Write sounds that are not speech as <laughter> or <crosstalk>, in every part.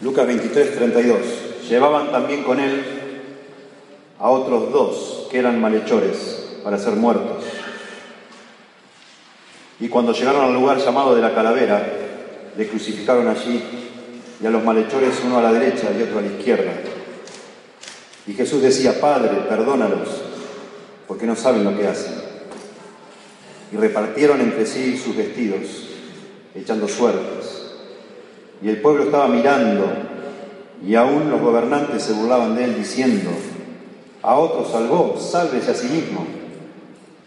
Lucas 23, 32. Llevaban también con él a otros dos que eran malhechores para ser muertos. Y cuando llegaron al lugar llamado de la calavera, le crucificaron allí y a los malhechores uno a la derecha y otro a la izquierda. Y Jesús decía, Padre, perdónalos, porque no saben lo que hacen. Y repartieron entre sí sus vestidos, echando suertes. Y el pueblo estaba mirando, y aún los gobernantes se burlaban de él, diciendo, a otro salvó, sálvese a sí mismo,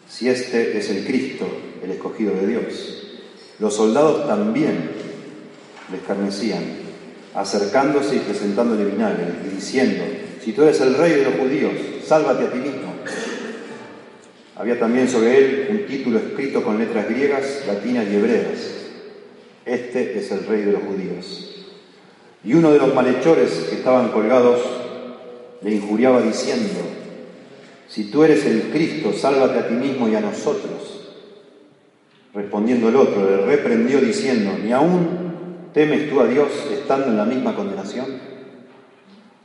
si este es el Cristo, el escogido de Dios. Los soldados también le escarnecían, acercándose y presentándole vinagre, y diciendo, si tú eres el rey de los judíos, sálvate a ti mismo. Había también sobre él un título escrito con letras griegas, latinas y hebreas. Este es el rey de los judíos. Y uno de los malhechores que estaban colgados le injuriaba diciendo, si tú eres el Cristo, sálvate a ti mismo y a nosotros. Respondiendo el otro, le reprendió diciendo, ¿ni aún temes tú a Dios estando en la misma condenación?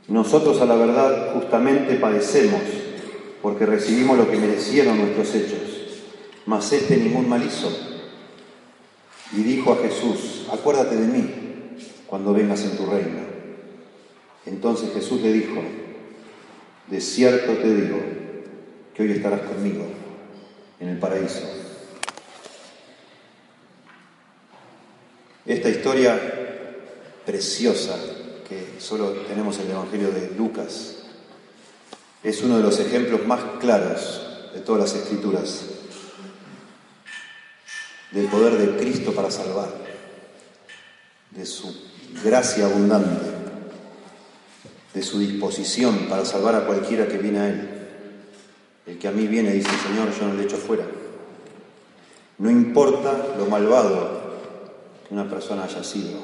Nosotros a la verdad justamente padecemos porque recibimos lo que merecieron nuestros hechos, mas este ningún mal hizo. Y dijo a Jesús, acuérdate de mí cuando vengas en tu reino. Entonces Jesús le dijo, de cierto te digo que hoy estarás conmigo en el paraíso. Esta historia preciosa que solo tenemos en el Evangelio de Lucas es uno de los ejemplos más claros de todas las escrituras del poder de Cristo para salvar, de su gracia abundante, de su disposición para salvar a cualquiera que viene a Él. El que a mí viene, dice Señor, yo no le echo fuera. No importa lo malvado que una persona haya sido,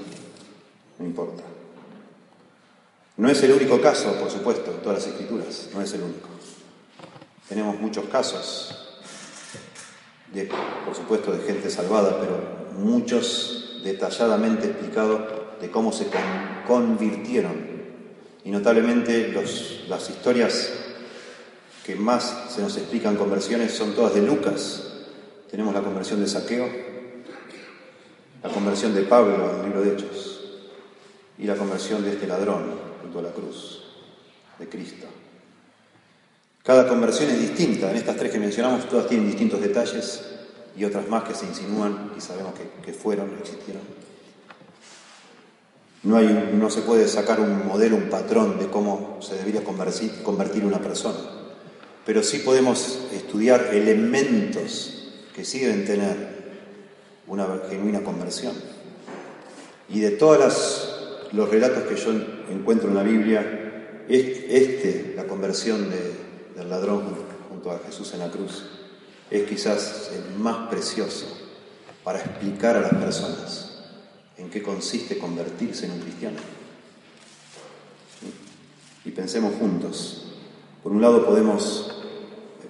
no importa. No es el único caso, por supuesto, todas las escrituras, no es el único. Tenemos muchos casos, de, por supuesto, de gente salvada, pero muchos detalladamente explicados de cómo se convirtieron. Y notablemente los, las historias que más se nos explican conversiones son todas de Lucas. Tenemos la conversión de Saqueo, la conversión de Pablo en el libro de Hechos y la conversión de este ladrón junto a la cruz de Cristo. Cada conversión es distinta. En estas tres que mencionamos, todas tienen distintos detalles y otras más que se insinúan y sabemos que, fueron, existieron. No, hay, no se puede sacar un modelo, un patrón de cómo se debería convertir, convertir una persona, pero sí podemos estudiar elementos que sí deben tener una genuina conversión. Y de todos los relatos que yo encuentro en la Biblia, este, la conversión de, del ladrón junto a Jesús en la cruz, es quizás el más precioso para explicar a las personas en qué consiste convertirse en un cristiano. Y pensemos juntos. Por un lado podemos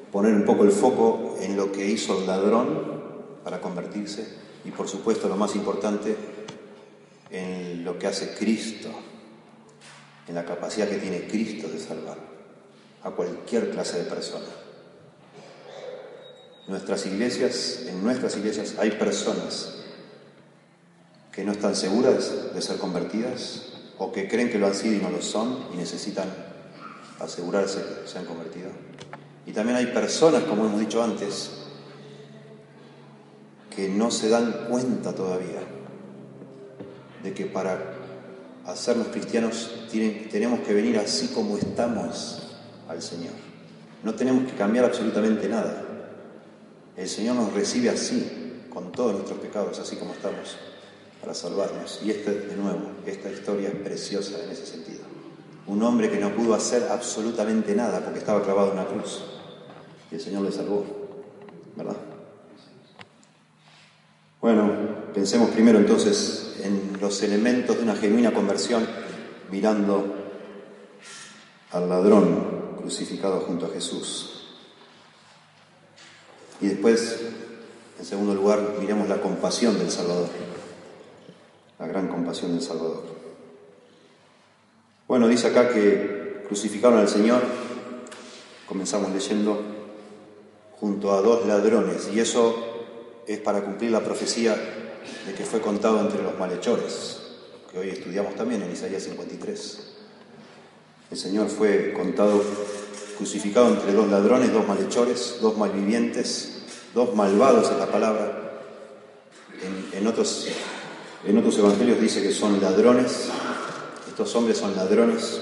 poner un poco el foco en lo que hizo el ladrón para convertirse y por supuesto lo más importante en lo que hace Cristo, en la capacidad que tiene Cristo de salvar a cualquier clase de persona. Nuestras iglesias, en nuestras iglesias hay personas que no están seguras de ser convertidas o que creen que lo han sido y no lo son y necesitan asegurarse que se han convertido. Y también hay personas, como hemos dicho antes, que no se dan cuenta todavía de que para hacernos cristianos tenemos que venir así como estamos al Señor. No tenemos que cambiar absolutamente nada. El Señor nos recibe así, con todos nuestros pecados, así como estamos, para salvarnos. Y este, de nuevo, esta historia es preciosa en ese sentido. Un hombre que no pudo hacer absolutamente nada porque estaba clavado en una cruz. Y el Señor le salvó, ¿verdad? Bueno, pensemos primero entonces en los elementos de una genuina conversión mirando al ladrón crucificado junto a Jesús. Y después, en segundo lugar, miremos la compasión del Salvador, la gran compasión del Salvador. Bueno, dice acá que crucificaron al Señor, comenzamos leyendo, junto a dos ladrones, y eso es para cumplir la profecía de que fue contado entre los malhechores, que hoy estudiamos también en Isaías 53. El Señor fue contado crucificado entre dos ladrones, dos malhechores, dos malvivientes, dos malvados en la palabra. En, otros, en otros evangelios dice que son ladrones, estos hombres son ladrones,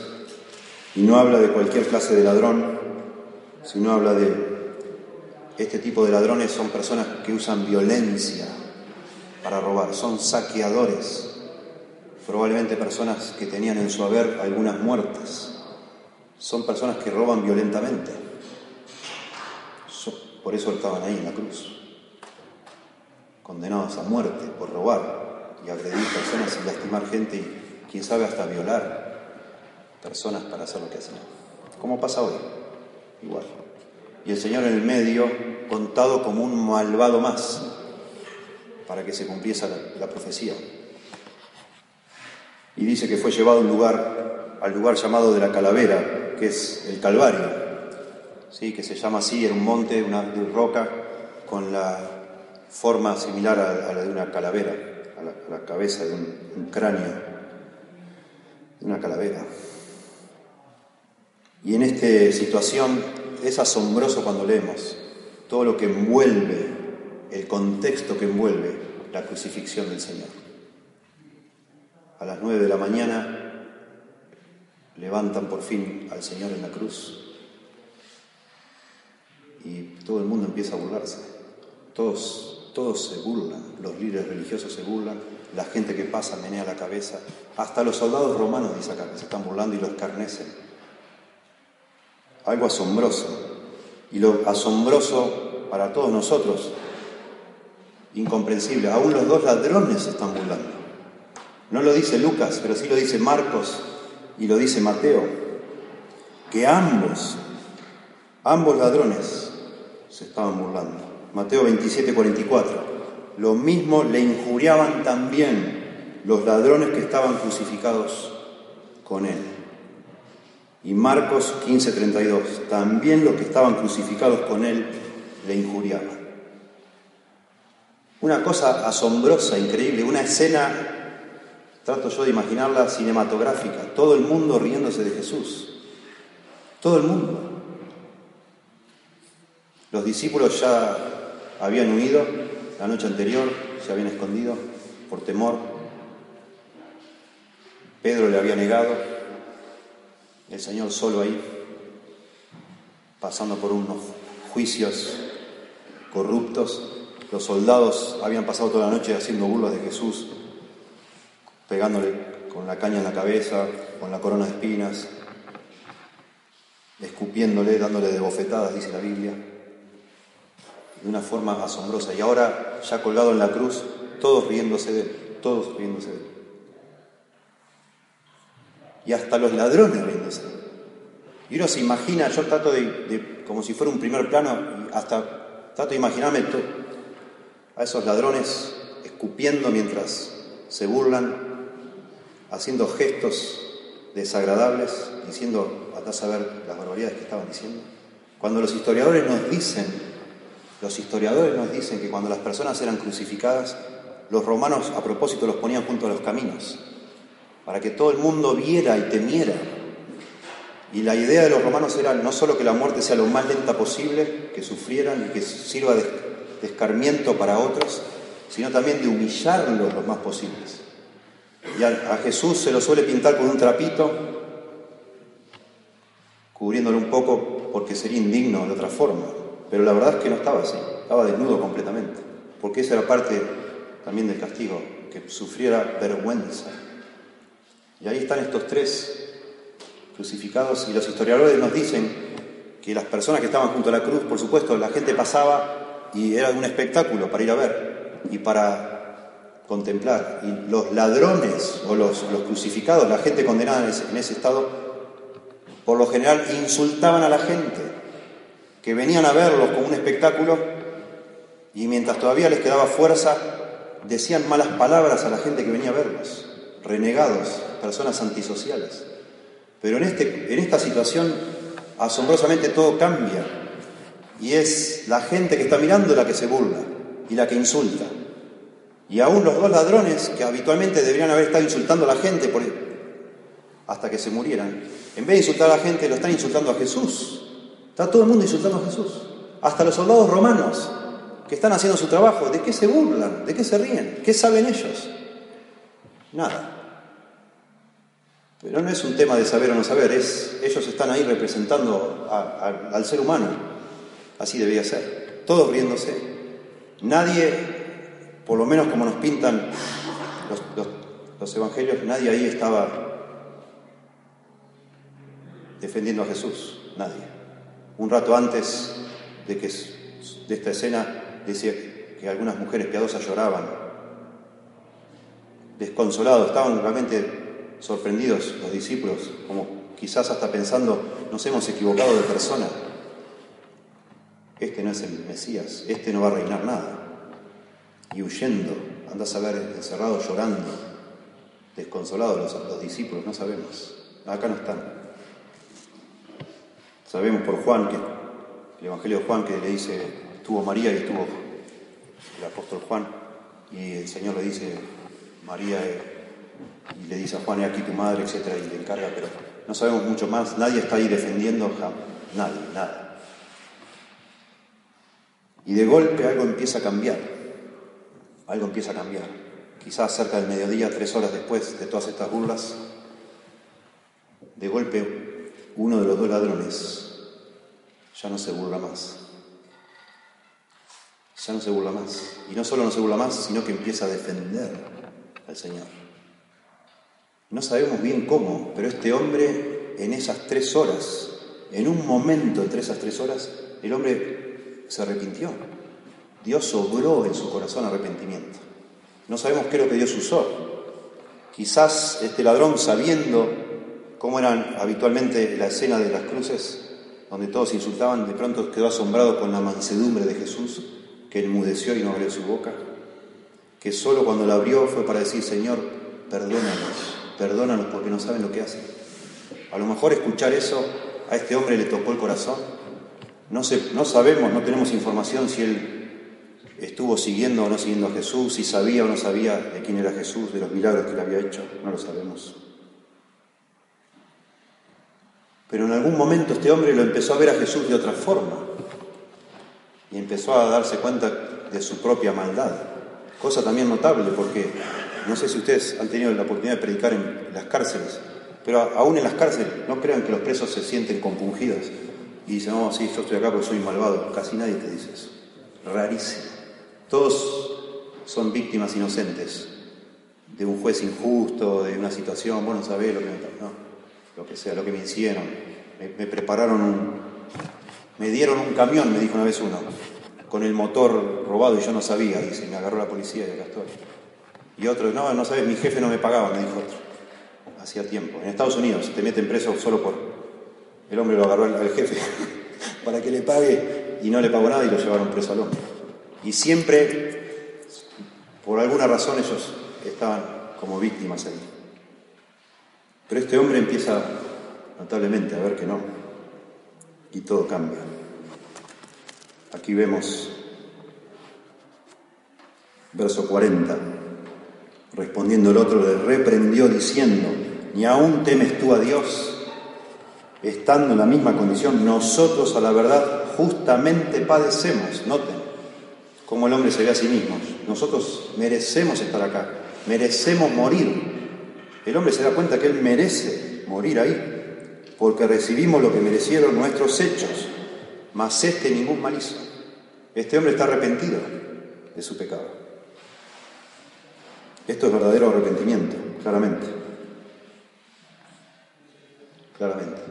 y no habla de cualquier clase de ladrón, sino habla de este tipo de ladrones son personas que usan violencia para robar, son saqueadores, probablemente personas que tenían en su haber algunas muertas, son personas que roban violentamente. Por eso estaban ahí en la cruz, condenados a muerte por robar y agredir personas y lastimar gente y quién sabe hasta violar personas para hacer lo que hacen. ¿Cómo pasa hoy? Igual y el Señor en el medio contado como un malvado más para que se cumpliese la, profecía. Y dice que fue llevado a un lugar, al lugar llamado de la calavera, que es el Calvario, ¿sí? que se llama así, era un monte, una roca, con la forma similar a, la de una calavera, a la, cabeza de un cráneo, de una calavera. Y en esta situación es asombroso cuando leemos todo lo que envuelve, el contexto que envuelve la crucifixión del Señor. A las nueve de la mañana levantan por fin al Señor en la cruz y todo el mundo empieza a burlarse. Todos, todos se burlan, los líderes religiosos se burlan, la gente que pasa menea la cabeza, hasta los soldados romanos, dice acá, que se están burlando y lo escarnecen algo asombroso. Y lo asombroso para todos nosotros, incomprensible, aún los dos ladrones se están burlando. No lo dice Lucas, pero sí lo dice Marcos y lo dice Mateo, que ambos, ambos ladrones se estaban burlando. Mateo 27, 44. Lo mismo le injuriaban también los ladrones que estaban crucificados con él. Y Marcos 15:32, también los que estaban crucificados con él le injuriaban. Una cosa asombrosa, increíble, una escena, trato yo de imaginarla cinematográfica, todo el mundo riéndose de Jesús, todo el mundo. Los discípulos ya habían huido la noche anterior, se habían escondido por temor. Pedro le había negado, el Señor solo ahí, pasando por unos juicios corruptos. Los soldados habían pasado toda la noche haciendo burlas de Jesús, pegándole con la caña en la cabeza, con la corona de espinas, escupiéndole, dándole de bofetadas, dice la Biblia, de una forma asombrosa. Y ahora, ya colgado en la cruz, todos riéndose de él, todos riéndose de él y hasta los ladrones riéndose. Y uno se imagina, yo trato de, como si fuera un primer plano, hasta trato de imaginarme a esos ladrones escupiendo mientras se burlan, haciendo gestos desagradables, diciendo, a saber las barbaridades que estaban diciendo. Cuando los historiadores nos dicen, los historiadores nos dicen que cuando las personas eran crucificadas, los romanos a propósito los ponían junto a los caminos para que todo el mundo viera y temiera. Y la idea de los romanos era no solo que la muerte sea lo más lenta posible, que sufrieran y que sirva de, escarmiento para otros, sino también de humillarlos lo más posibles. Y a, Jesús se lo suele pintar con un trapito, cubriéndolo un poco porque sería indigno de otra forma. Pero la verdad es que no estaba así, estaba desnudo completamente. porque esa era parte también del castigo, que sufriera vergüenza. Y ahí están estos tres crucificados y los historiadores nos dicen que las personas que estaban junto a la cruz, por supuesto, la gente pasaba y era un espectáculo para ir a ver y para contemplar. Y los ladrones o los, crucificados, la gente condenada en ese, en ese estado, por lo general insultaban a la gente, que venían a verlos como un espectáculo y mientras todavía les quedaba fuerza, decían malas palabras a la gente que venía a verlos, renegados, personas antisociales. Pero en, este, en esta situación, asombrosamente todo cambia. Y es la gente que está mirando la que se burla y la que insulta. Y aún los dos ladrones, que habitualmente deberían haber estado insultando a la gente por... hasta que se murieran, en vez de insultar a la gente, lo están insultando a Jesús. Está todo el mundo insultando a Jesús. Hasta los soldados romanos que están haciendo su trabajo, ¿de qué se burlan? ¿De qué se ríen? ¿Qué saben ellos? Nada. Pero no es un tema de saber o no saber, es, ellos están ahí representando al ser humano. Así debía ser. Todos riéndose. Nadie, por lo menos como nos pintan los evangelios, nadie ahí estaba defendiendo a Jesús. Nadie. Un rato antes de, que, de esta escena decía que algunas mujeres piadosas lloraban, desconsolados, estaban realmente sorprendidos los discípulos, como quizás hasta pensando, nos hemos equivocado de persona. Este no es el Mesías, este no va a reinar nada. Y huyendo, andas a ver encerrados llorando, desconsolados los, los discípulos, no sabemos. Acá no están. Sabemos por Juan que el Evangelio de Juan que le dice, estuvo María y estuvo el apóstol Juan, y el Señor le dice, María, eh", y le dice a Juan, aquí tu madre, etcétera, y le encarga, pero no sabemos mucho más, nadie está ahí defendiendo, nadie, nada. Y de golpe algo empieza a cambiar, algo empieza a cambiar. Quizás cerca del mediodía, tres horas después de todas estas burlas, de golpe uno de los dos ladrones ya no se burla más. Ya no se burla más. Y no solo no se burla más, sino que empieza a defender al Señor. No sabemos bien cómo, pero este hombre en esas tres horas, en un momento entre esas tres horas, el hombre se arrepintió. Dios obró en su corazón arrepentimiento. No sabemos qué es lo que Dios usó. Quizás este ladrón, sabiendo cómo eran habitualmente la escena de las cruces, donde todos insultaban, de pronto quedó asombrado con la mansedumbre de Jesús, que enmudeció y no abrió su boca, que solo cuando la abrió fue para decir, Señor, perdónanos, perdónanos porque no saben lo que hacen. A lo mejor escuchar eso a este hombre le tocó el corazón. No, no sabemos, no tenemos información si él estuvo siguiendo o no siguiendo a Jesús, si sabía o no sabía de quién era Jesús, de los milagros que le había hecho, no lo sabemos. Pero en algún momento este hombre lo empezó a ver a Jesús de otra forma y empezó a darse cuenta de su propia maldad. Cosa también notable porque no sé si ustedes han tenido la oportunidad de predicar en las cárceles, pero aún en las cárceles no crean que los presos se sienten compungidos y dicen, no, sí, yo estoy acá porque soy malvado. Casi nadie te dice eso. Rarísimo. Todos son víctimas inocentes de un juez injusto, de una situación, bueno, sabés lo que me... No lo que sea, lo que me hicieron. Me, prepararon un, me dieron un camión, me dijo una vez uno, con el motor robado y yo no sabía, dice, me agarró la policía y acá estoy. Y otro, no, no sabes, mi jefe no me pagaba, me dijo otro. Hacía tiempo. En Estados Unidos te meten preso solo por... El hombre lo agarró al, jefe <laughs> para que le pague y no le pagó nada y lo llevaron preso al hombre. Y siempre, por alguna razón, ellos estaban como víctimas ahí. Pero este hombre empieza notablemente a ver que no, y todo cambia. Aquí vemos verso 40, respondiendo el otro, le reprendió diciendo, ni aún temes tú a Dios, estando en la misma condición, nosotros a la verdad justamente padecemos, noten cómo el hombre se ve a sí mismo, nosotros merecemos estar acá, merecemos morir, el hombre se da cuenta que él merece morir ahí, porque recibimos lo que merecieron nuestros hechos, mas este ningún mal hizo. Este hombre está arrepentido de su pecado. Esto es verdadero arrepentimiento, claramente. Claramente.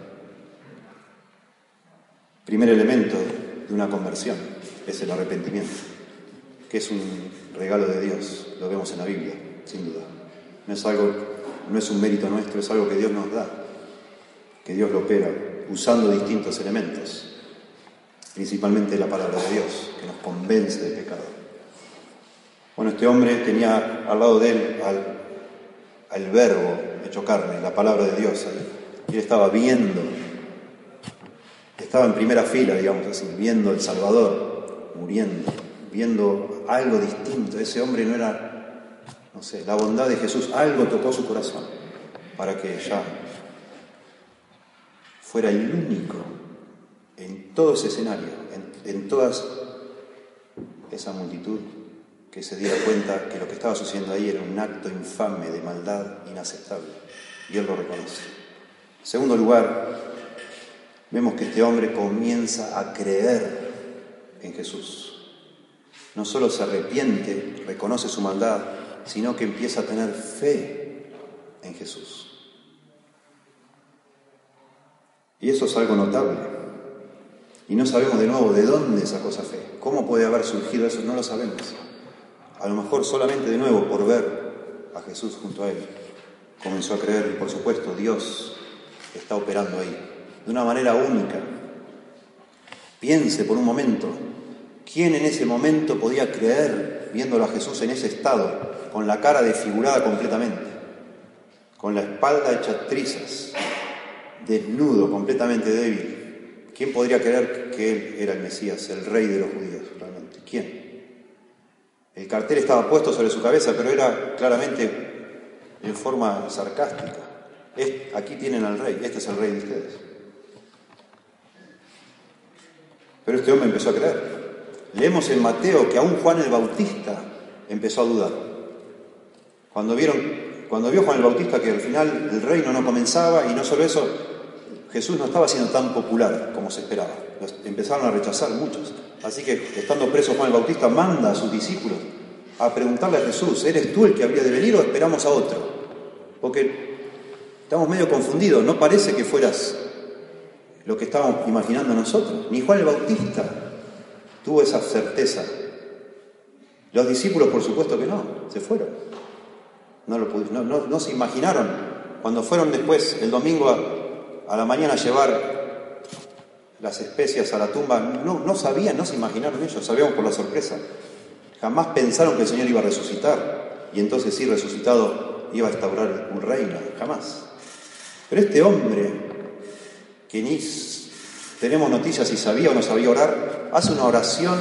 Primer elemento de una conversión es el arrepentimiento, que es un regalo de Dios, lo vemos en la Biblia, sin duda. No es algo, no es un mérito nuestro, es algo que Dios nos da, que Dios lo opera usando distintos elementos, principalmente la palabra de Dios, que nos convence de pecado. Bueno, este hombre tenía al lado de él al, verbo hecho carne, la palabra de Dios Y él estaba viendo, estaba en primera fila, digamos así, viendo el Salvador, muriendo, viendo algo distinto. Ese hombre no era, no sé, la bondad de Jesús, algo tocó su corazón para que ya fuera el único en todo ese escenario, en, toda esa multitud que se diera cuenta que lo que estaba sucediendo ahí era un acto infame de maldad inaceptable. Y él lo reconoce. En segundo lugar, vemos que este hombre comienza a creer en Jesús. No solo se arrepiente, reconoce su maldad, sino que empieza a tener fe en Jesús. Y eso es algo notable. Y no sabemos de nuevo de dónde sacó esa fe. ¿Cómo puede haber surgido eso? No lo sabemos a lo mejor solamente de nuevo por ver a Jesús junto a él, comenzó a creer y por supuesto Dios está operando ahí, de una manera única. Piense por un momento, ¿quién en ese momento podía creer viéndolo a Jesús en ese estado, con la cara desfigurada completamente, con la espalda hecha trizas, desnudo, completamente débil? ¿Quién podría creer que él era el Mesías, el rey de los judíos realmente? ¿Quién? El cartel estaba puesto sobre su cabeza, pero era claramente en forma sarcástica. aquí tienen al rey, este es el rey de ustedes. Pero este hombre empezó a creer. Leemos en Mateo que aún Juan el Bautista empezó a dudar. Cuando, vieron, cuando vio Juan el Bautista que al final el reino no comenzaba y no solo eso, Jesús no estaba siendo tan popular como se esperaba. empezaron a rechazar muchos. Así que, estando preso Juan el Bautista, manda a sus discípulos a preguntarle a Jesús, ¿eres tú el que habría de venir o esperamos a otro? Porque estamos medio confundidos, no parece que fueras lo que estábamos imaginando nosotros. Ni Juan el Bautista tuvo esa certeza. Los discípulos, por supuesto que no, se fueron. No, lo, no, se imaginaron. Cuando fueron después, el domingo a, la mañana, a llevar las especias a la tumba, no, no sabían, no se imaginaron ellos, sabíamos por la sorpresa. Jamás pensaron que el Señor iba a resucitar y entonces sí, resucitado, iba a instaurar un reino, jamás. Pero este hombre, que ni tenemos noticias si sabía o no sabía orar, hace una oración,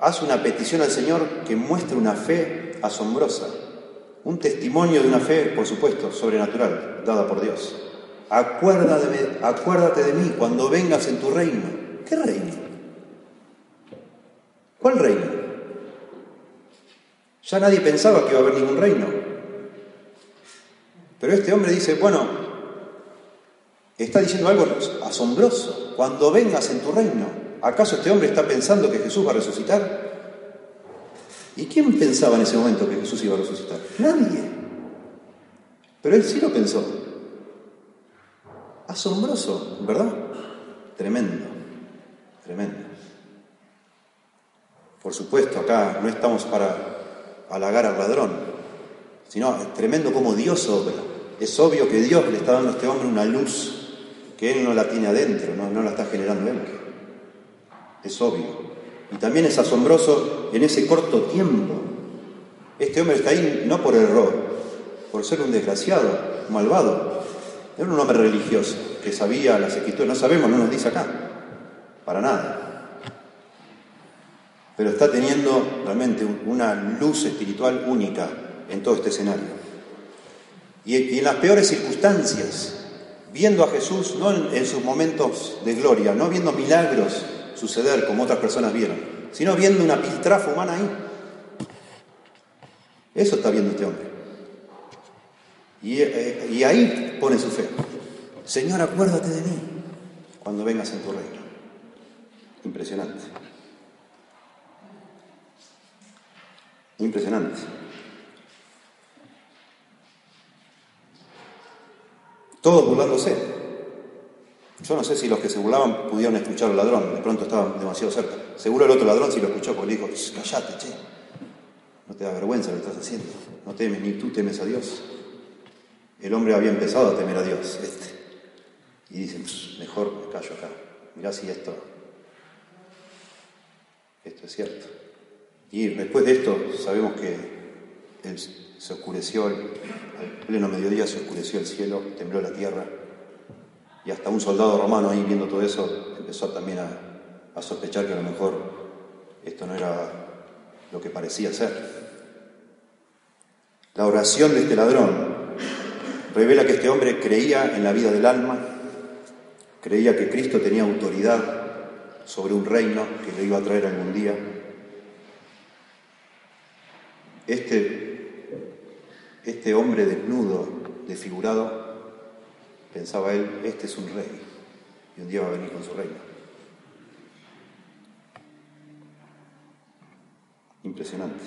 hace una petición al Señor que muestra una fe asombrosa, un testimonio de una fe, por supuesto, sobrenatural, dada por Dios. Acuérdate, acuérdate de mí cuando vengas en tu reino. ¿Qué reino? ¿Cuál reino? Ya nadie pensaba que iba a haber ningún reino. Pero este hombre dice, bueno, está diciendo algo asombroso. Cuando vengas en tu reino, ¿acaso este hombre está pensando que Jesús va a resucitar? ¿Y quién pensaba en ese momento que Jesús iba a resucitar? Nadie. Pero él sí lo pensó. Asombroso, ¿verdad? Tremendo, tremendo. Por supuesto, acá no estamos para halagar al ladrón, sino tremendo como Dios obra. Es obvio que Dios le está dando a este hombre una luz que él no la tiene adentro, no, no la está generando él. Es obvio. Y también es asombroso en ese corto tiempo. Este hombre está ahí no por error, por ser un desgraciado, malvado, era un hombre religioso que sabía las escrituras, no sabemos, no nos dice acá, para nada. Pero está teniendo realmente una luz espiritual única en todo este escenario. Y, en las peores circunstancias, viendo a Jesús no en, sus momentos de gloria, no viendo milagros suceder como otras personas vieron, sino viendo una piltrafa humana ahí. Eso está viendo este hombre. Eh, y, ahí pone su fe. Señor, acuérdate de mí cuando vengas en tu reino. Impresionante. Impresionante. Todos burlándose. Yo no sé si los que se burlaban pudieron escuchar al ladrón, de pronto estaban demasiado cerca. Seguro el otro ladrón sí lo escuchó porque dijo, callate, che. No te da vergüenza lo que estás haciendo. No temes, ni tú temes a Dios. El hombre había empezado a temer a Dios, este. Y dice, mejor me callo acá. Mirá si esto, esto es cierto. Y después de esto sabemos que se oscureció, al pleno mediodía se oscureció el cielo, tembló la tierra. Y hasta un soldado romano ahí viendo todo eso empezó también a, a sospechar que a lo mejor esto no era lo que parecía ser. La oración de este ladrón revela que este hombre creía en la vida del alma, creía que Cristo tenía autoridad sobre un reino que le iba a traer algún día. Este, este hombre desnudo, desfigurado, pensaba él, este es un rey y un día va a venir con su reino. Impresionante.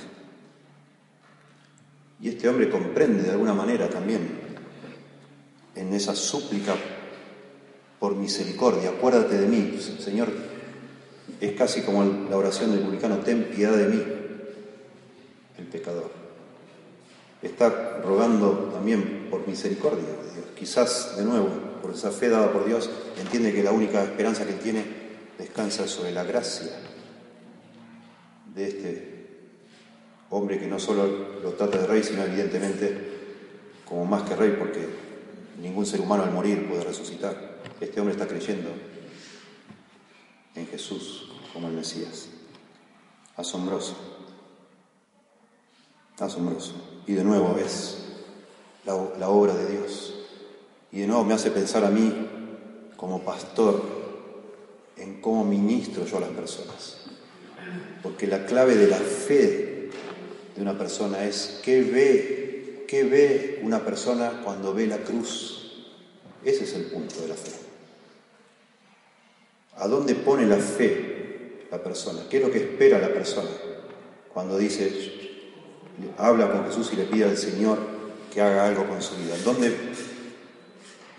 Y este hombre comprende de alguna manera también en esa súplica por misericordia, acuérdate de mí, Señor, es casi como la oración del publicano, ten piedad de mí, el pecador. Está rogando también por misericordia de Dios. Quizás, de nuevo, por esa fe dada por Dios, entiende que la única esperanza que tiene descansa sobre la gracia de este hombre que no solo lo trata de rey, sino evidentemente como más que rey, porque ningún ser humano al morir puede resucitar. Este hombre está creyendo en Jesús como el Mesías. Asombroso. Asombroso. Y de nuevo es la, obra de Dios. Y de nuevo me hace pensar a mí, como pastor, en cómo ministro yo a las personas. Porque la clave de la fe de una persona es qué ve, qué ve una persona cuando ve la cruz. Ese es el punto de la fe. ¿A dónde pone la fe la persona? ¿Qué es lo que espera la persona cuando dice, habla con Jesús y le pide al Señor que haga algo con su vida? ¿En dónde,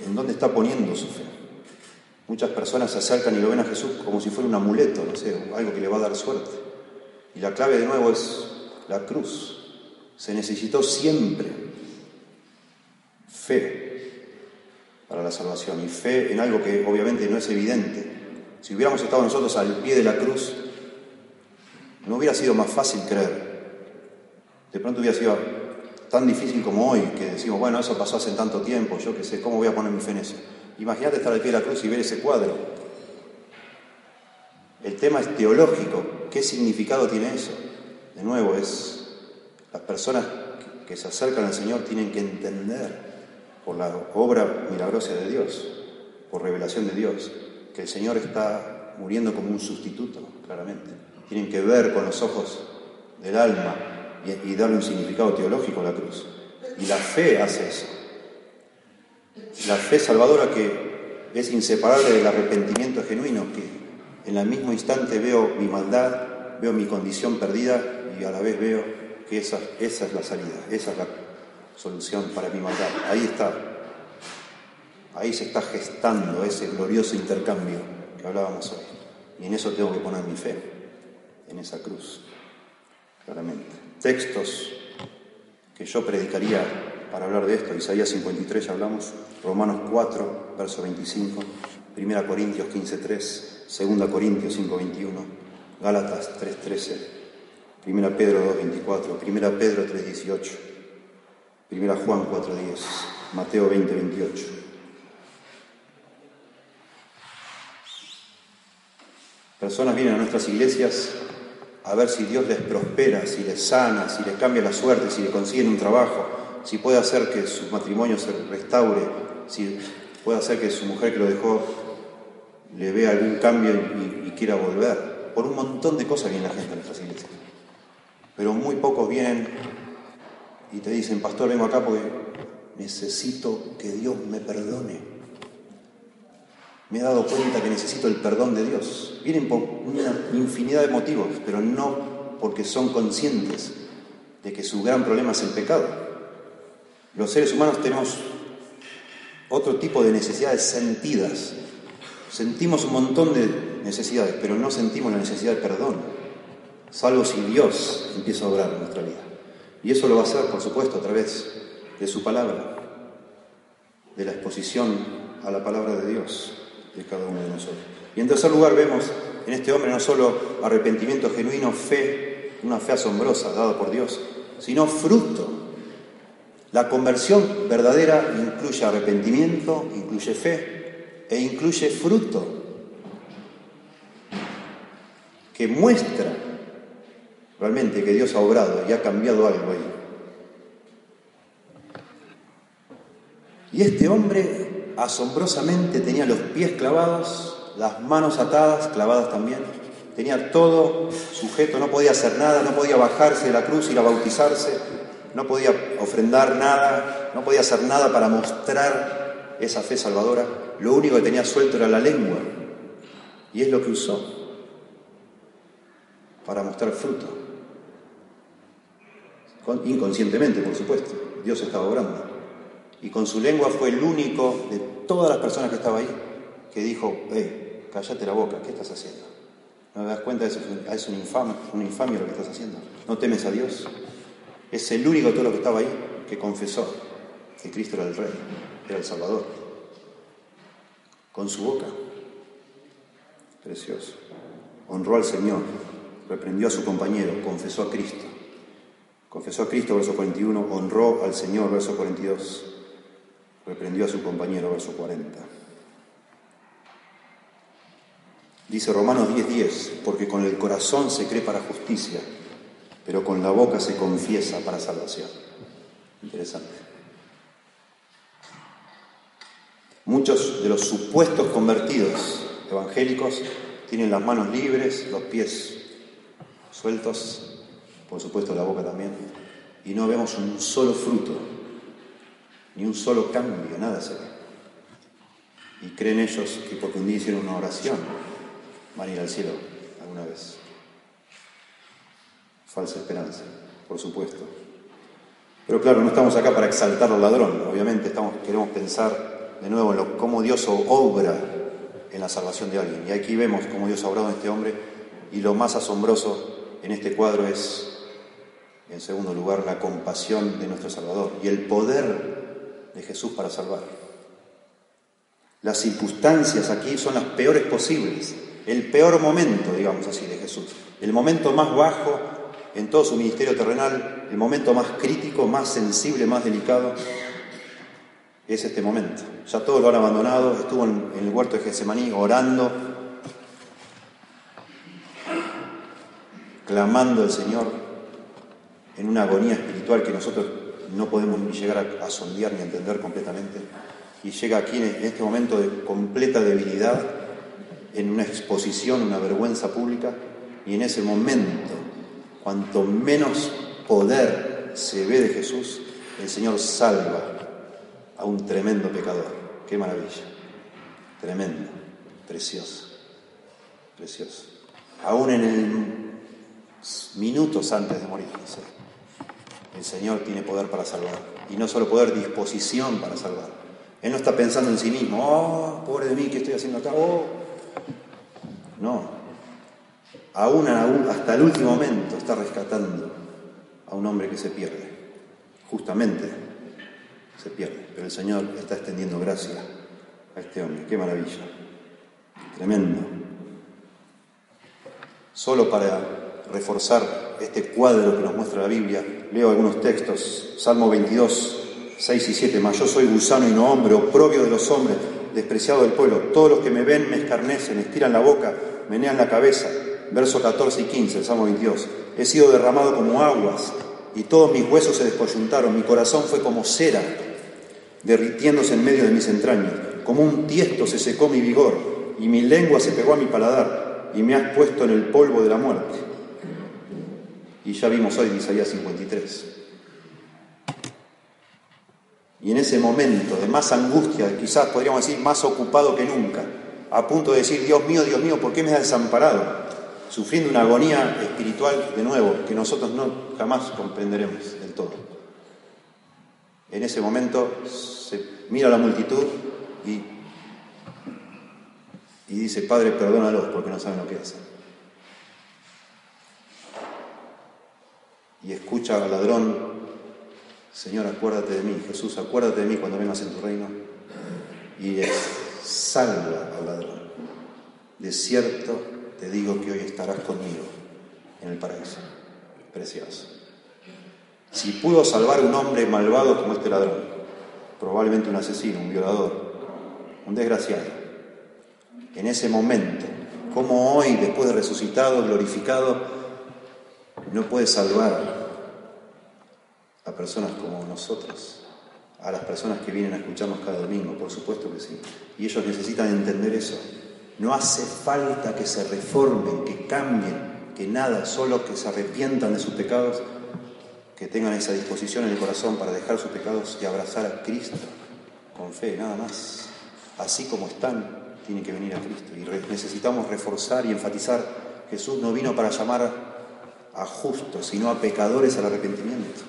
en dónde está poniendo su fe? Muchas personas se acercan y lo ven a Jesús como si fuera un amuleto, no sé, algo que le va a dar suerte. Y la clave de nuevo es la cruz. Se necesitó siempre fe para la salvación y fe en algo que obviamente no es evidente, si hubiéramos estado nosotros al pie de la cruz, no hubiera sido más fácil creer. De pronto hubiera sido tan difícil como hoy, que decimos, bueno, eso pasó hace tanto tiempo, yo qué sé, ¿cómo voy a poner mi fe en eso? Imagínate estar al pie de la cruz y ver ese cuadro. El tema es teológico. ¿Qué significado tiene eso? De nuevo, es las personas que se acercan al Señor tienen que entender por la obra milagrosa de Dios, por revelación de Dios, que el Señor está muriendo como un sustituto, claramente. Tienen que ver con los ojos del alma y, darle un significado teológico a la cruz. Y la fe hace eso. La fe salvadora que es inseparable del arrepentimiento genuino, que en el mismo instante veo mi maldad, veo mi condición perdida y a la vez veo que esa, esa es la salida, esa es la solución para mi maldad. Ahí está Ahí se está gestando ese glorioso intercambio que hablábamos hoy. Y en eso tengo que poner mi fe, en esa cruz, claramente. Textos que yo predicaría para hablar de esto, Isaías 53 ya hablamos, Romanos 4, verso 25, 1 Corintios 15, 3, 2 Corintios 5, 21, Gálatas 3, 13, 1 Pedro 2, 24, 1 Pedro 3, 18, 1 Juan 4, 10, Mateo 20, 28. Personas vienen a nuestras iglesias a ver si Dios les prospera, si les sana, si les cambia la suerte, si le consiguen un trabajo, si puede hacer que su matrimonio se restaure, si puede hacer que su mujer que lo dejó le vea algún cambio y, quiera volver. Por un montón de cosas viene la gente a nuestras iglesias. Pero muy pocos vienen y te dicen, pastor, vengo acá porque necesito que Dios me perdone me he dado cuenta que necesito el perdón de Dios. Vienen por una infinidad de motivos, pero no porque son conscientes que su gran problema es el pecado. Los seres humanos tenemos otro tipo de necesidades sentidas. Sentimos un montón de necesidades, pero no sentimos la necesidad de perdón, salvo si Dios empieza a obrar en nuestra vida. Y eso lo va a hacer, por supuesto, a través de su palabra, de la exposición a la palabra de Dios de cada uno de nosotros. Y en tercer lugar vemos en este hombre no solo arrepentimiento genuino, fe, una fe asombrosa dada por Dios, sino fruto. La conversión verdadera incluye arrepentimiento, incluye fe e incluye fruto que muestra realmente que Dios ha obrado y ha cambiado algo ahí. Y este hombre asombrosamente tenía los pies clavados, las manos atadas, clavadas también, tenía todo sujeto, no podía hacer nada, no podía bajarse de la cruz, ir a bautizarse, no podía ofrendar nada, no podía hacer nada para mostrar esa fe salvadora. Lo único que tenía suelto era la lengua. Y es lo que usó para mostrar fruto. Inconscientemente, por supuesto. Dios estaba obrando. Y con su lengua fue el único de todas las personas que estaba ahí que dijo, hey, cállate la boca, ¿qué estás haciendo? ¿No te das cuenta eso? Es un infame, una infamia lo que estás haciendo. ¿No temes a Dios? Es el único de todo lo que estaba ahí que confesó que Cristo era el Rey, era el Salvador. Con su boca. Precioso. Honró al Señor, reprendió a su compañero, confesó a Cristo. Confesó a Cristo, verso 41, honró al Señor, verso 42, reprendió a su compañero, verso 40. Dice Romanos 10:10, 10, porque con el corazón se cree para justicia, pero con la boca se confiesa para salvación. Interesante. Muchos de los supuestos convertidos evangélicos tienen las manos libres, los pies sueltos, por supuesto la boca también, y no vemos un solo fruto, ni un solo cambio, nada se ve. Y creen ellos que porque un día hicieron una oración, van a ir al cielo alguna vez. Falsa esperanza, por supuesto. Pero claro, no estamos acá para exaltar al ladrón, obviamente estamos, queremos pensar de nuevo en lo, cómo Dios obra en la salvación de alguien. Y aquí vemos cómo Dios ha obrado en este hombre y lo más asombroso en este cuadro es, en segundo lugar, la compasión de nuestro Salvador y el poder de Jesús para salvar. Las circunstancias aquí son las peores posibles el peor momento, digamos así, de Jesús, el momento más bajo en todo su ministerio terrenal, el momento más crítico, más sensible, más delicado, es este momento. Ya todos lo han abandonado, estuvo en, el huerto de Getsemaní orando, clamando al Señor en una agonía espiritual que nosotros no podemos ni llegar a, a sondear ni a entender completamente. Y llega aquí en este momento de completa debilidad en una exposición, una vergüenza pública, y en ese momento, cuanto menos poder se ve de Jesús, el Señor salva a un tremendo pecador. Qué maravilla. Tremendo, precioso, precioso. Aún en el minutos antes de morir, el Señor tiene poder para salvar. Y no solo poder, disposición para salvar. Él no está pensando en sí mismo, oh, pobre de mí, ¿qué estoy haciendo acá? Oh, no. Aún, hasta el último momento está rescatando a un hombre que se pierde. Justamente se pierde. Pero el Señor está extendiendo gracia a este hombre. Qué maravilla. Tremendo. Solo para reforzar este cuadro que nos muestra la Biblia, leo algunos textos. Salmo 22, 6 y 7. Mas yo soy gusano y no hombre, oprobio de los hombres despreciado del pueblo. Todos los que me ven me escarnecen, estiran la boca, menean la cabeza. Versos 14 y 15, el Salmo 22. He sido derramado como aguas y todos mis huesos se descoyuntaron. Mi corazón fue como cera, derritiéndose en medio de mis entrañas. Como un tiesto se secó mi vigor y mi lengua se pegó a mi paladar y me has puesto en el polvo de la muerte. Y ya vimos hoy en Isaías 53. Y en ese momento de más angustia, quizás podríamos decir más ocupado que nunca, a punto de decir, Dios mío, Dios mío, ¿por qué me has desamparado? sufriendo una agonía espiritual de nuevo que nosotros no jamás comprenderemos del todo. En ese momento se mira a la multitud y, y dice, Padre, perdónalos porque no saben lo que hacen. Y escucha al ladrón, Señor, acuérdate de mí, Jesús, acuérdate de mí cuando vengas en tu reino. Y salva al ladrón. De cierto te digo que hoy estarás conmigo en el paraíso. Precioso. Si pudo salvar un hombre malvado como este ladrón, probablemente un asesino, un violador, un desgraciado, en ese momento, como hoy, después de resucitado, glorificado, no puede salvar a personas como nosotros, a las personas que vienen a escucharnos cada domingo, por supuesto que sí. Y ellos necesitan entender eso. No hace falta que se reformen, que cambien, que nada, solo que se arrepientan de sus pecados que tengan esa disposición en el corazón para dejar sus pecados y abrazar a Cristo con fe, nada más. Así como están, tienen que venir a Cristo. Y necesitamos reforzar y enfatizar, Jesús no vino para llamar a justos, sino a pecadores al arrepentimiento.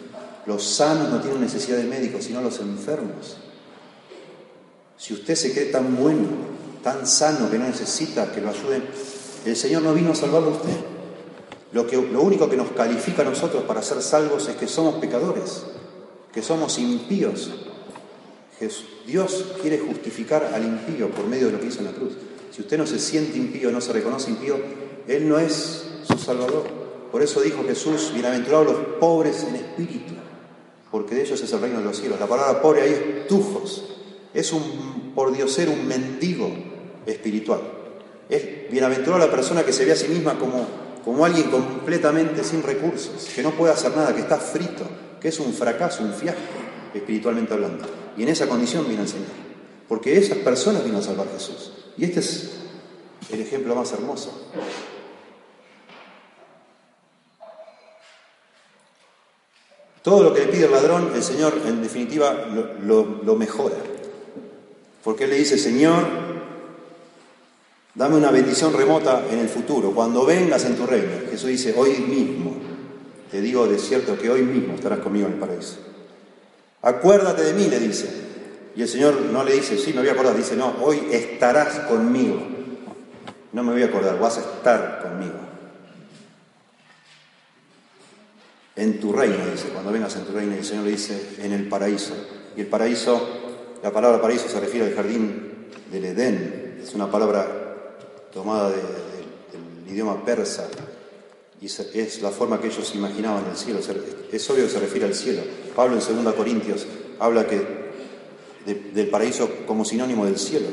Los sanos no tienen necesidad de médicos, sino los enfermos. Si usted se cree tan bueno, tan sano que no necesita que lo ayuden, el Señor no vino a salvarlo a usted. Lo, que, lo único que nos califica a nosotros para ser salvos es que somos pecadores, que somos impíos. Dios quiere justificar al impío por medio de lo que hizo en la cruz. Si usted no se siente impío, no se reconoce impío, Él no es su Salvador. Por eso dijo Jesús, bienaventurados los pobres en espíritu, porque de ellos es el reino de los cielos. La palabra pobre ahí es tujos, es un, por Dios ser un mendigo espiritual. Es bienaventurada la persona que se ve a sí misma como como alguien completamente sin recursos, que no puede hacer nada, que está frito, que es un fracaso, un fiasco, espiritualmente hablando. Y en esa condición viene el Señor. Porque esas personas vino a salvar a Jesús. Y este es el ejemplo más hermoso. Todo lo que le pide el ladrón, el Señor en definitiva lo, mejora. Porque Él le dice, Señor, Dame una bendición remota en el futuro, cuando vengas en tu reino. Jesús dice, hoy mismo, te digo de cierto que hoy mismo estarás conmigo en el paraíso. Acuérdate de mí, le dice. Y el Señor no le dice, sí, me voy a acordar, dice, no, hoy estarás conmigo. No me voy a acordar, vas a estar conmigo. En tu reino, dice, cuando vengas en tu reino, y el Señor le dice, en el paraíso. Y el paraíso, la palabra paraíso se refiere al jardín del Edén, es una palabra tomada del idioma persa, y es la forma que ellos imaginaban el cielo. Es obvio que se refiere al cielo. Pablo en 2 Corintios habla que del paraíso como sinónimo del cielo.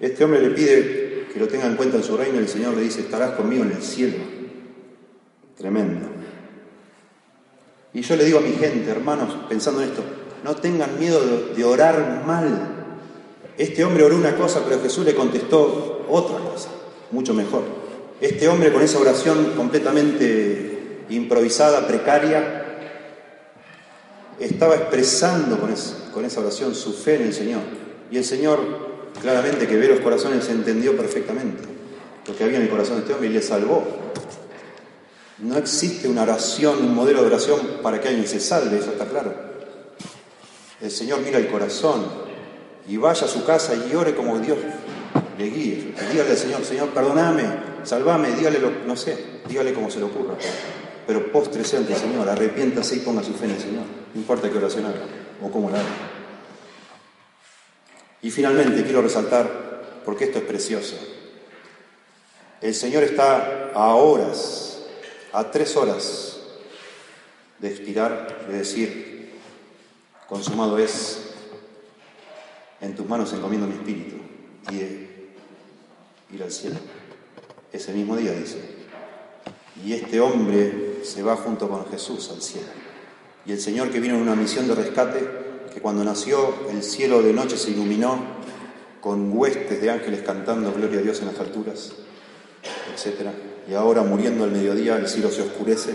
Este hombre le pide que lo tenga en cuenta en su reino y el Señor le dice, estarás conmigo en el cielo. Tremendo. Y yo le digo a mi gente, hermanos, pensando en esto, no tengan miedo de orar mal este hombre oró una cosa, pero Jesús le contestó otra cosa, mucho mejor. Este hombre con esa oración completamente improvisada, precaria, estaba expresando con, con esa oración su fe en el Señor. Y el Señor, claramente que ve los corazones, entendió perfectamente lo que había en el corazón de este hombre y le salvó. No existe una oración, un modelo de oración para que alguien se salve, eso está claro. El Señor mira el corazón, y vaya a su casa y ore como Dios le guíe. dígale al Señor, Señor, perdóname, salvame, dígale, lo, no sé, dígale como se le ocurra. Pero póstrese ante el Señor, arrepiéntase y ponga su fe en el Señor. No importa qué oración haga o cómo la haga. Y finalmente quiero resaltar, porque esto es precioso, el Señor está a horas, a tres horas de expirar, de decir, consumado es, en tus manos encomiendo mi espíritu y de ir al cielo. Ese mismo día dice, y este hombre se va junto con Jesús al cielo. Y el Señor que vino en una misión de rescate, que cuando nació el cielo de noche se iluminó con huestes de ángeles cantando Gloria a Dios en las alturas, etc. Y ahora muriendo al mediodía el cielo se oscurece,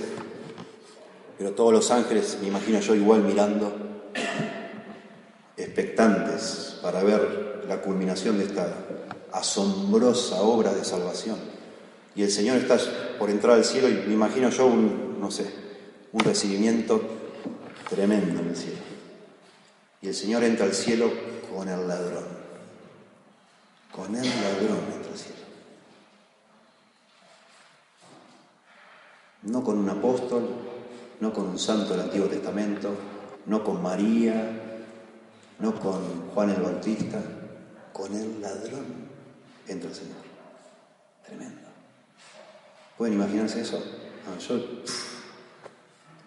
pero todos los ángeles, me imagino yo igual mirando, expectantes para ver la culminación de esta asombrosa obra de salvación. y el Señor está por entrar al cielo y me imagino yo un, no sé, un recibimiento tremendo en el cielo. Y el Señor entra al cielo con el ladrón. Con el ladrón entra al cielo. No con un apóstol, no con un santo del Antiguo Testamento, no con María, no con Juan el Bautista, con el ladrón entra el Señor. Tremendo. ¿Pueden imaginarse eso? No, yo,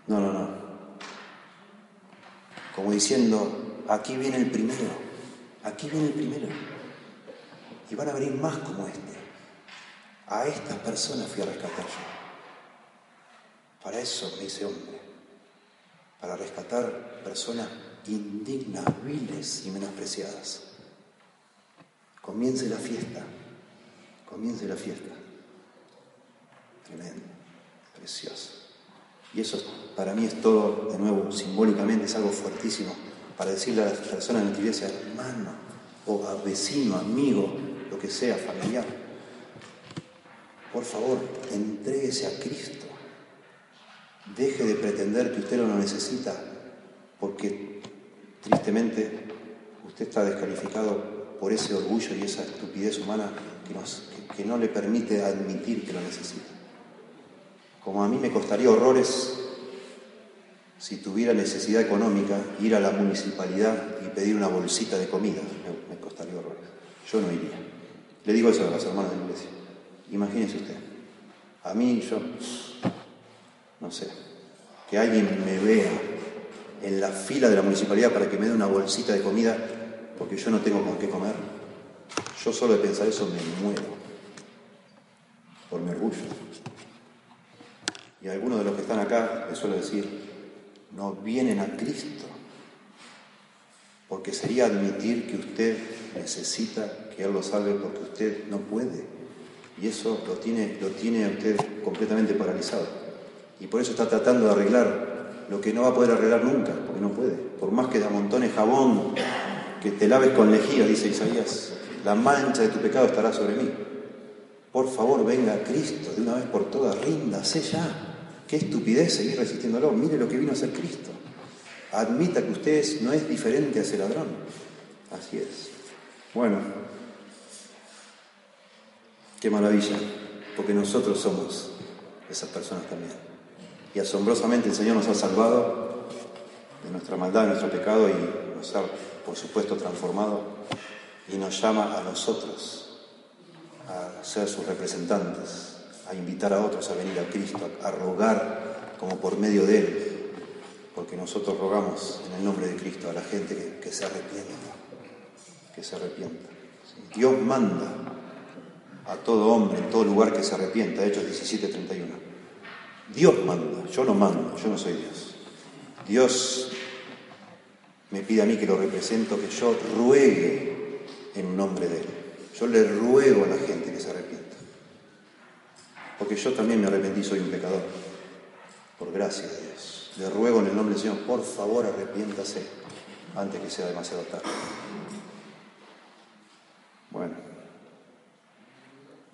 no, no, no. Como diciendo, aquí viene el primero, aquí viene el primero. Y van a venir más como este. A estas personas fui a rescatar yo. Para eso me hice hombre. Para rescatar personas indignas, viles y menospreciadas. Comience la fiesta. Comience la fiesta. Tremendo, precioso. Y eso para mí es todo, de nuevo, simbólicamente es algo fuertísimo para decirle a las personas en la iglesia, hermano, o vecino, amigo, lo que sea, familiar, por favor, entréguese a Cristo. Deje de pretender que usted no lo necesita, porque tristemente usted está descalificado por ese orgullo y esa estupidez humana que, que no le permite admitir que lo necesita. Como a mí me costaría horrores si tuviera necesidad económica ir a la municipalidad y pedir una bolsita de comida, me, costaría horrores. Yo no iría. Le digo eso a las hermanas de la iglesia. Imagínese usted. A mí yo, no sé, que alguien me vea en la fila de la municipalidad para que me dé una bolsita de comida porque yo no tengo con qué comer. Yo solo de pensar eso me muero por mi orgullo. Y algunos de los que están acá les suelo decir, no vienen a Cristo, porque sería admitir que usted necesita que Él lo salve porque usted no puede. Y eso lo tiene, lo tiene a usted completamente paralizado. Y por eso está tratando de arreglar lo que no va a poder arreglar nunca, porque no puede. Por más que de amontones jabón, que te laves con lejía, dice Isaías, la mancha de tu pecado estará sobre mí. Por favor, venga Cristo de una vez por todas, ríndase ya. Qué estupidez seguir resistiéndolo. Mire lo que vino a ser Cristo. Admita que usted no es diferente a ese ladrón. Así es. Bueno, qué maravilla, porque nosotros somos esas personas también. Y asombrosamente el Señor nos ha salvado de nuestra maldad, de nuestro pecado y nos ha, por supuesto, transformado y nos llama a nosotros a ser sus representantes a invitar a otros a venir a Cristo, a, rogar como por medio de Él, porque nosotros rogamos en el nombre de Cristo a la gente que, se arrepienta, que se arrepienta. Dios manda a todo hombre en todo lugar que se arrepienta, Hechos 17:31. Dios manda, yo no mando, yo no soy Dios. Dios me pide a mí que lo represento, que yo ruegue en nombre de Él. Yo le ruego a la gente que se arrepienta porque yo también me arrepentí, soy un pecador. Por gracia de Dios. Le ruego en el nombre del Señor, por favor arrepiéntase antes que sea demasiado tarde. Bueno,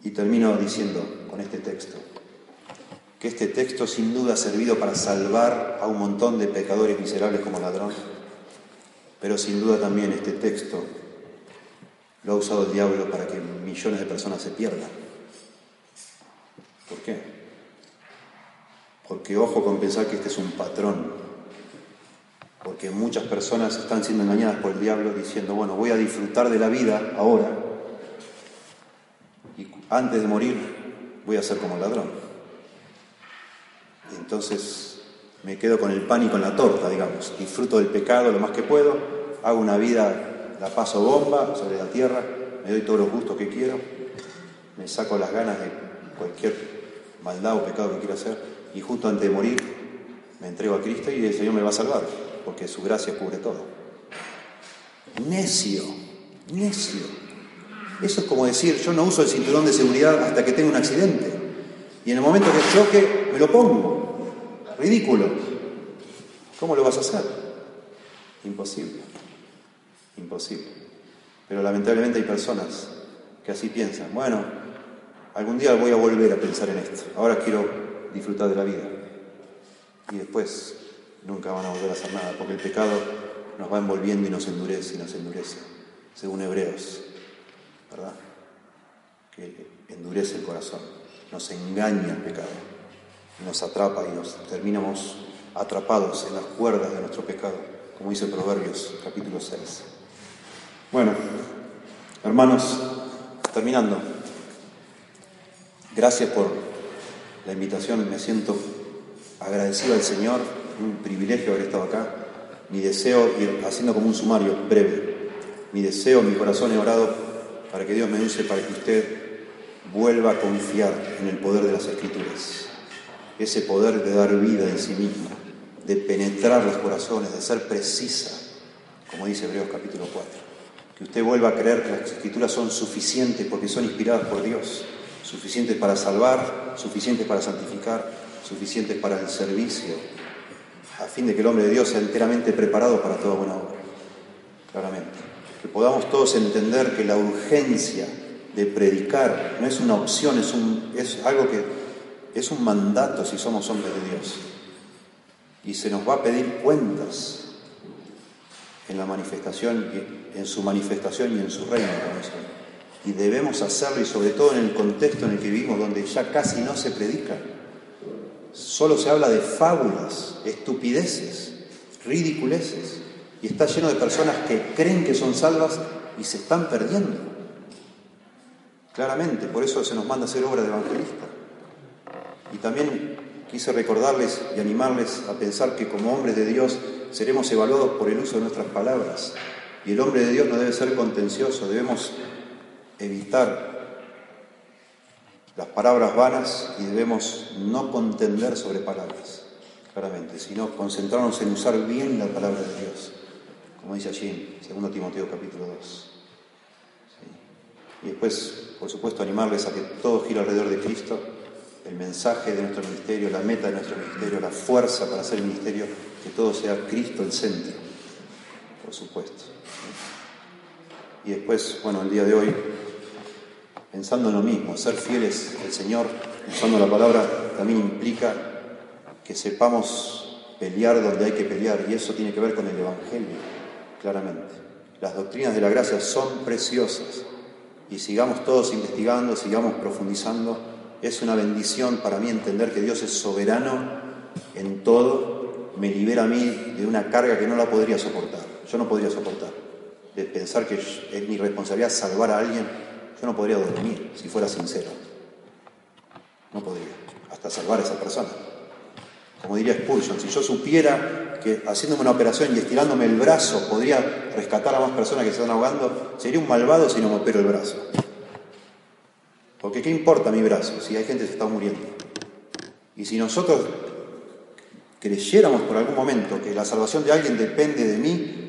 y termino diciendo con este texto, que este texto sin duda ha servido para salvar a un montón de pecadores miserables como ladrón, pero sin duda también este texto lo ha usado el diablo para que millones de personas se pierdan. ¿Por qué? Porque ojo con pensar que este es un patrón. Porque muchas personas están siendo engañadas por el diablo diciendo, bueno, voy a disfrutar de la vida ahora y antes de morir voy a ser como ladrón. Entonces me quedo con el pan y con la torta, digamos. Disfruto del pecado lo más que puedo, hago una vida, la paso bomba sobre la tierra, me doy todos los gustos que quiero, me saco las ganas de cualquier maldad o pecado que quiero hacer, y justo antes de morir me entrego a Cristo y el Señor me va a salvar, porque su gracia cubre todo. Necio, necio. Eso es como decir, yo no uso el cinturón de seguridad hasta que tenga un accidente. Y en el momento que choque, me lo pongo. Ridículo. ¿Cómo lo vas a hacer? Imposible. Imposible. Pero lamentablemente hay personas que así piensan. Bueno, algún día voy a volver a pensar en esto. Ahora quiero disfrutar de la vida. Y después nunca van a volver a hacer nada, porque el pecado nos va envolviendo y nos endurece y nos endurece, según Hebreos, ¿verdad? Que endurece el corazón, nos engaña el pecado, nos atrapa y nos terminamos atrapados en las cuerdas de nuestro pecado, como dice Proverbios capítulo 6. Bueno, hermanos, terminando, gracias por la invitación, me siento agradecido al Señor, un privilegio haber estado acá. Mi deseo, ir haciendo como un sumario breve, mi deseo, mi corazón he orado para que Dios me use, para que usted vuelva a confiar en el poder de las Escrituras, ese poder de dar vida en sí mismo, de penetrar los corazones, de ser precisa, como dice Hebreos capítulo 4. Que usted vuelva a creer que las Escrituras son suficientes porque son inspiradas por Dios, suficientes para salvar, suficientes para santificar, suficientes para el servicio, a fin de que el hombre de Dios sea enteramente preparado para toda buena obra. Claramente. Que podamos todos entender que la urgencia de predicar no es una opción, es, un, es algo que es un mandato si somos hombres de Dios. Y se nos va a pedir cuentas en la manifestación, en su manifestación y en su reino, Y debemos hacerlo y sobre todo en el contexto en el que vivimos, donde ya casi no se predica. Solo se habla de fábulas, estupideces, ridiculeces. Y está lleno de personas que creen que son salvas y se están perdiendo. Claramente, por eso se nos manda a hacer obra de evangelista. Y también quise recordarles y animarles a pensar que como hombres de Dios seremos evaluados por el uso de nuestras palabras. Y el hombre de Dios no debe ser contencioso, debemos evitar las palabras vanas y debemos no contender sobre palabras, claramente, sino concentrarnos en usar bien la palabra de Dios, como dice allí en 2 Timoteo capítulo 2. Y después, por supuesto, animarles a que todo gire alrededor de Cristo, el mensaje de nuestro ministerio, la meta de nuestro ministerio, la fuerza para hacer el ministerio, que todo sea Cristo el centro, por supuesto. Y después, bueno, el día de hoy pensando en lo mismo, ser fieles al Señor, usando la palabra, también implica que sepamos pelear donde hay que pelear, y eso tiene que ver con el Evangelio, claramente. Las doctrinas de la gracia son preciosas, y sigamos todos investigando, sigamos profundizando. Es una bendición para mí entender que Dios es soberano en todo, me libera a mí de una carga que no la podría soportar. Yo no podría soportar, de pensar que es mi responsabilidad salvar a alguien yo no podría dormir si fuera sincero. No podría, hasta salvar a esa persona. Como diría Spurgeon, si yo supiera que haciéndome una operación y estirándome el brazo podría rescatar a más personas que se están ahogando, sería un malvado si no me opero el brazo. Porque ¿qué importa mi brazo si hay gente que se está muriendo? Y si nosotros creyéramos por algún momento que la salvación de alguien depende de mí,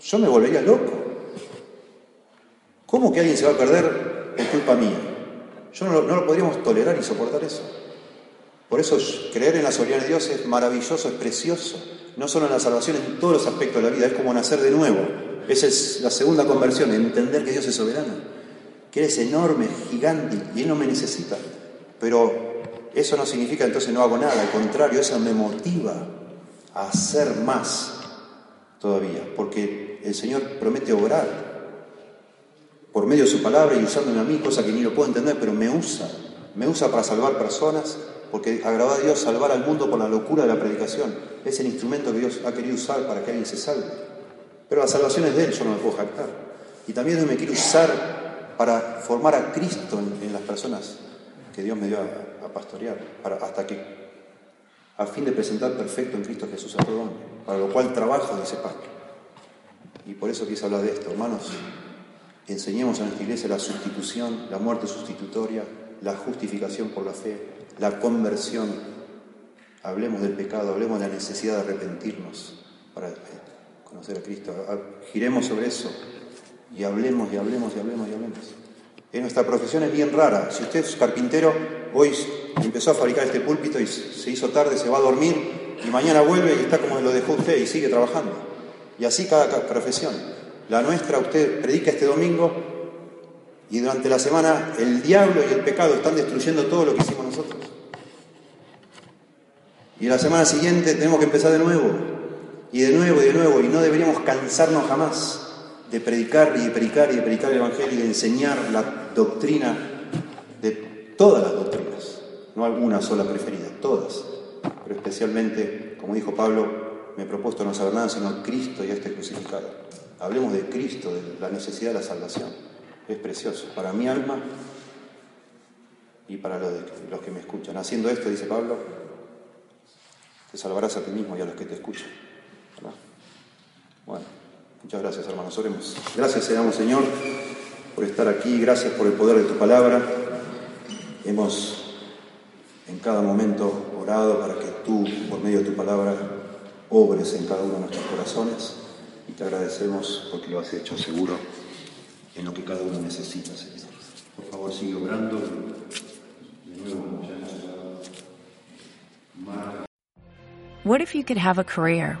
yo me volvería loco. ¿Cómo que alguien se va a perder por culpa mía? Yo no lo, podríamos tolerar y soportar eso. Por eso creer en la soberanía de Dios es maravilloso, es precioso. No solo en la salvación, en todos los aspectos de la vida. Es como nacer de nuevo. Esa es la segunda conversión, entender que Dios es soberano. Que Él es enorme, gigante y Él no me necesita. Pero eso no significa entonces no hago nada. Al contrario, eso me motiva a hacer más todavía. Porque el Señor promete obrar por medio de su palabra y usándome a mí, cosa que ni lo puedo entender, pero me usa. Me usa para salvar personas, porque agrada a Dios salvar al mundo por la locura de la predicación. Es el instrumento que Dios ha querido usar para que alguien se salve. Pero la salvación es de Él, yo no me puedo jactar. Y también Dios me quiere usar para formar a Cristo en, las personas que Dios me dio a, pastorear, hasta que, a fin de presentar perfecto en Cristo Jesús a todo hombre, para lo cual trabajo, dice Pablo. Y por eso quise hablar de esto, hermanos. Enseñemos a nuestra iglesia la sustitución, la muerte sustitutoria, la justificación por la fe, la conversión. Hablemos del pecado, hablemos de la necesidad de arrepentirnos para conocer a Cristo. Giremos sobre eso y hablemos y hablemos y hablemos y hablemos. En nuestra profesión es bien rara. Si usted es carpintero, hoy empezó a fabricar este púlpito y se hizo tarde, se va a dormir y mañana vuelve y está como lo dejó usted y sigue trabajando. Y así cada profesión. La nuestra, usted predica este domingo Y durante la semana el diablo y el pecado están destruyendo todo lo que hicimos nosotros. Y la semana siguiente tenemos que empezar de nuevo, y de nuevo y de nuevo, y no deberíamos cansarnos jamás de predicar y de predicar y de predicar el Evangelio y de enseñar la doctrina de todas las doctrinas, no alguna sola preferida, todas, pero especialmente, como dijo Pablo, me he propuesto no saber nada sino Cristo y este crucificado. Hablemos de Cristo, de la necesidad de la salvación. Es precioso para mi alma y para los, los que me escuchan. Haciendo esto, dice Pablo, te salvarás a ti mismo y a los que te escuchan. Bueno, muchas gracias hermanos, oremos. Gracias seamos Señor por estar aquí, gracias por el poder de tu palabra. Hemos en cada momento orado para que tú, por medio de tu palabra, obres en cada uno de nuestros corazones y te agradecemos porque lo has hecho seguro en lo que cada uno necesita, Señor. Por favor, sigue obrando. De nuevo, What if you could have a career